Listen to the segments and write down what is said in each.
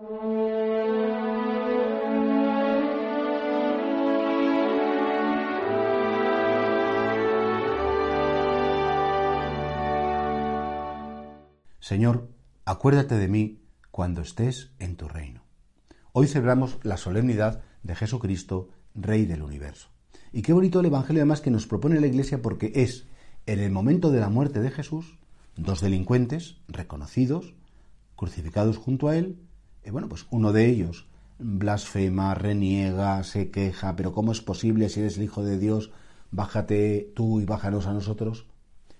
Señor, acuérdate de mí cuando estés en tu reino. Hoy celebramos la solemnidad de Jesucristo, Rey del universo. Y qué bonito el Evangelio además que nos propone la Iglesia porque es en el momento de la muerte de Jesús, dos delincuentes reconocidos, crucificados junto a él, y bueno, pues uno de ellos blasfema, reniega, se queja, pero ¿cómo es posible si eres el Hijo de Dios? Bájate tú y bájanos a nosotros.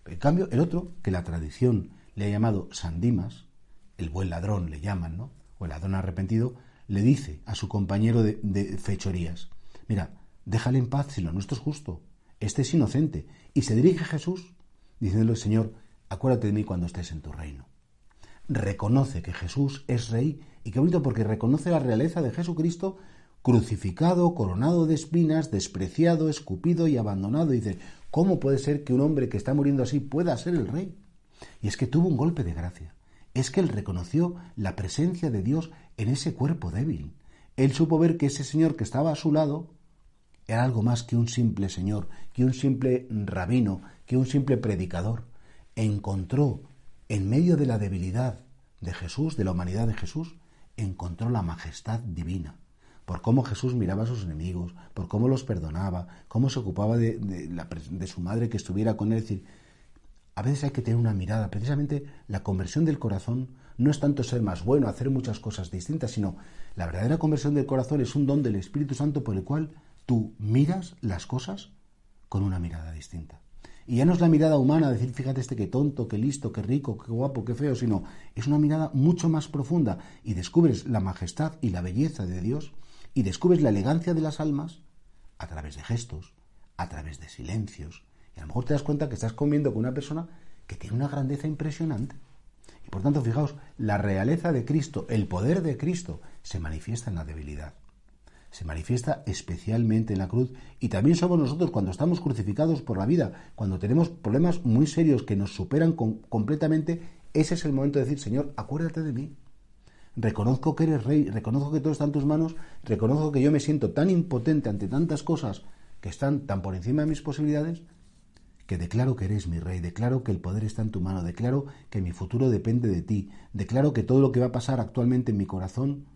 En cambio, el otro, que la tradición le ha llamado San Dimas, el buen ladrón le llaman, ¿no? O el ladrón arrepentido, le dice a su compañero de, de fechorías, mira, déjale en paz si lo nuestro es justo, este es inocente. Y se dirige a Jesús diciéndole, Señor, acuérdate de mí cuando estés en tu reino. Reconoce que Jesús es rey y qué bonito porque reconoce la realeza de Jesucristo crucificado, coronado de espinas, despreciado, escupido y abandonado. Y dice, ¿cómo puede ser que un hombre que está muriendo así pueda ser el rey? Y es que tuvo un golpe de gracia. Es que él reconoció la presencia de Dios en ese cuerpo débil. Él supo ver que ese Señor que estaba a su lado era algo más que un simple Señor, que un simple rabino, que un simple predicador. Encontró, en medio de la debilidad de Jesús, de la humanidad de Jesús, encontró la majestad divina. Por cómo Jesús miraba a sus enemigos, por cómo los perdonaba, cómo se ocupaba de, de su madre que estuviera con él. Es decir, a veces hay que tener una mirada. Precisamente la conversión del corazón no es tanto ser más bueno, hacer muchas cosas distintas, sino la verdadera conversión del corazón es un don del Espíritu Santo por el cual tú miras las cosas con una mirada distinta. Y ya no es la mirada humana, decir, fíjate este qué tonto, qué listo, qué rico, qué guapo, qué feo, sino es una mirada mucho más profunda y descubres la majestad y la belleza de Dios y descubres la elegancia de las almas a través de gestos, a través de silencios. Y a lo mejor te das cuenta que estás comiendo con una persona que tiene una grandeza impresionante. Y por tanto, fijaos, la realeza de Cristo, el poder de Cristo, se manifiesta en la debilidad se manifiesta especialmente en la cruz y también somos nosotros cuando estamos crucificados por la vida, cuando tenemos problemas muy serios que nos superan completamente, ese es el momento de decir, Señor, acuérdate de mí. Reconozco que eres rey, reconozco que todo está en tus manos, reconozco que yo me siento tan impotente ante tantas cosas que están tan por encima de mis posibilidades, que declaro que eres mi rey, declaro que el poder está en tu mano, declaro que mi futuro depende de ti, declaro que todo lo que va a pasar actualmente en mi corazón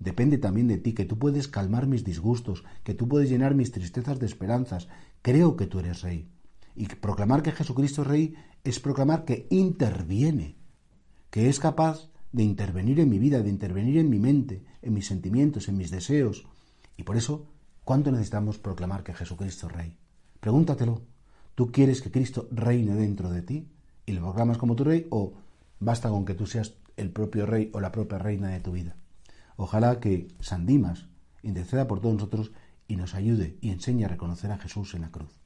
Depende también de ti, que tú puedes calmar mis disgustos, que tú puedes llenar mis tristezas de esperanzas. Creo que tú eres rey. Y proclamar que Jesucristo es rey es proclamar que interviene, que es capaz de intervenir en mi vida, de intervenir en mi mente, en mis sentimientos, en mis deseos. Y por eso, ¿cuánto necesitamos proclamar que Jesucristo es rey? Pregúntatelo. ¿Tú quieres que Cristo reine dentro de ti y lo proclamas como tu rey o basta con que tú seas el propio rey o la propia reina de tu vida? Ojalá que San Dimas interceda por todos nosotros y nos ayude y enseñe a reconocer a Jesús en la cruz.